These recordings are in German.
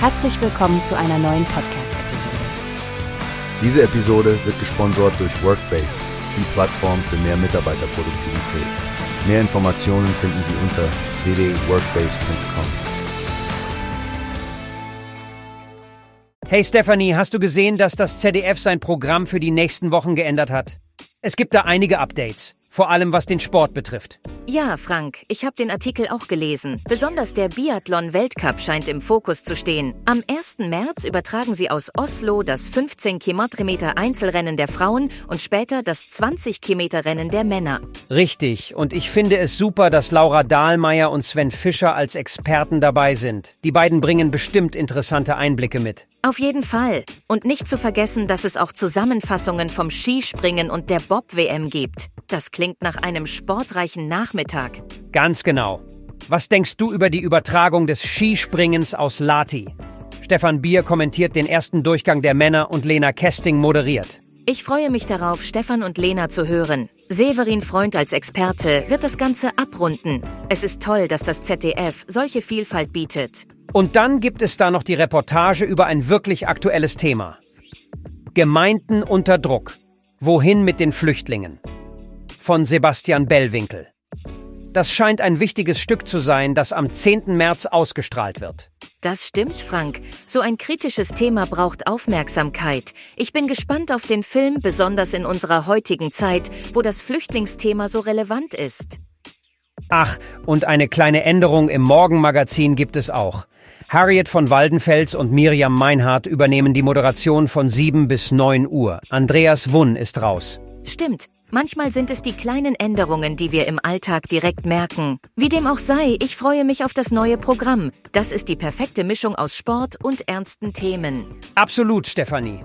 Herzlich willkommen zu einer neuen Podcast-Episode. Diese Episode wird gesponsert durch Workbase, die Plattform für mehr Mitarbeiterproduktivität. Mehr Informationen finden Sie unter www.workbase.com. Hey Stephanie, hast du gesehen, dass das ZDF sein Programm für die nächsten Wochen geändert hat? Es gibt da einige Updates. Vor allem was den Sport betrifft. Ja, Frank, ich habe den Artikel auch gelesen. Besonders der Biathlon-Weltcup scheint im Fokus zu stehen. Am 1. März übertragen sie aus Oslo das 15 Kilometer Einzelrennen der Frauen und später das 20 Kilometer Rennen der Männer. Richtig, und ich finde es super, dass Laura Dahlmeier und Sven Fischer als Experten dabei sind. Die beiden bringen bestimmt interessante Einblicke mit. Auf jeden Fall. Und nicht zu vergessen, dass es auch Zusammenfassungen vom Skispringen und der Bob-WM gibt. Das klingt nach einem sportreichen Nachmittag. Ganz genau. Was denkst du über die Übertragung des Skispringens aus Lati? Stefan Bier kommentiert den ersten Durchgang der Männer und Lena Kesting moderiert. Ich freue mich darauf, Stefan und Lena zu hören. Severin Freund als Experte wird das Ganze abrunden. Es ist toll, dass das ZDF solche Vielfalt bietet. Und dann gibt es da noch die Reportage über ein wirklich aktuelles Thema. Gemeinden unter Druck. Wohin mit den Flüchtlingen? Von Sebastian Bellwinkel. Das scheint ein wichtiges Stück zu sein, das am 10. März ausgestrahlt wird. Das stimmt, Frank. So ein kritisches Thema braucht Aufmerksamkeit. Ich bin gespannt auf den Film, besonders in unserer heutigen Zeit, wo das Flüchtlingsthema so relevant ist. Ach, und eine kleine Änderung im Morgenmagazin gibt es auch. Harriet von Waldenfels und Miriam Meinhardt übernehmen die Moderation von 7 bis 9 Uhr. Andreas Wunn ist raus. Stimmt. Manchmal sind es die kleinen Änderungen, die wir im Alltag direkt merken. Wie dem auch sei, ich freue mich auf das neue Programm. Das ist die perfekte Mischung aus Sport und ernsten Themen. Absolut, Stefanie.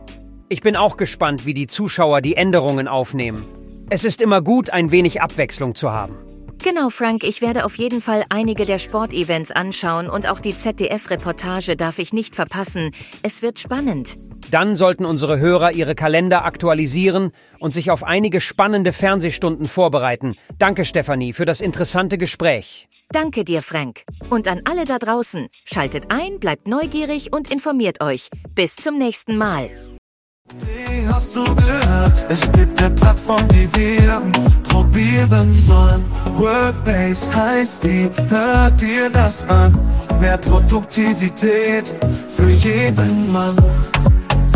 Ich bin auch gespannt, wie die Zuschauer die Änderungen aufnehmen. Es ist immer gut, ein wenig Abwechslung zu haben. Genau, Frank, ich werde auf jeden Fall einige der Sportevents anschauen und auch die ZDF-Reportage darf ich nicht verpassen. Es wird spannend. Dann sollten unsere Hörer ihre Kalender aktualisieren und sich auf einige spannende Fernsehstunden vorbereiten. Danke, Stefanie, für das interessante Gespräch. Danke dir, Frank. Und an alle da draußen, schaltet ein, bleibt neugierig und informiert euch. Bis zum nächsten Mal. Wie hast du gehört? Es gibt eine Plattform, die wir probieren sollen. Workbase heißt die, hört dir das an. Mehr Produktivität für jeden Mann.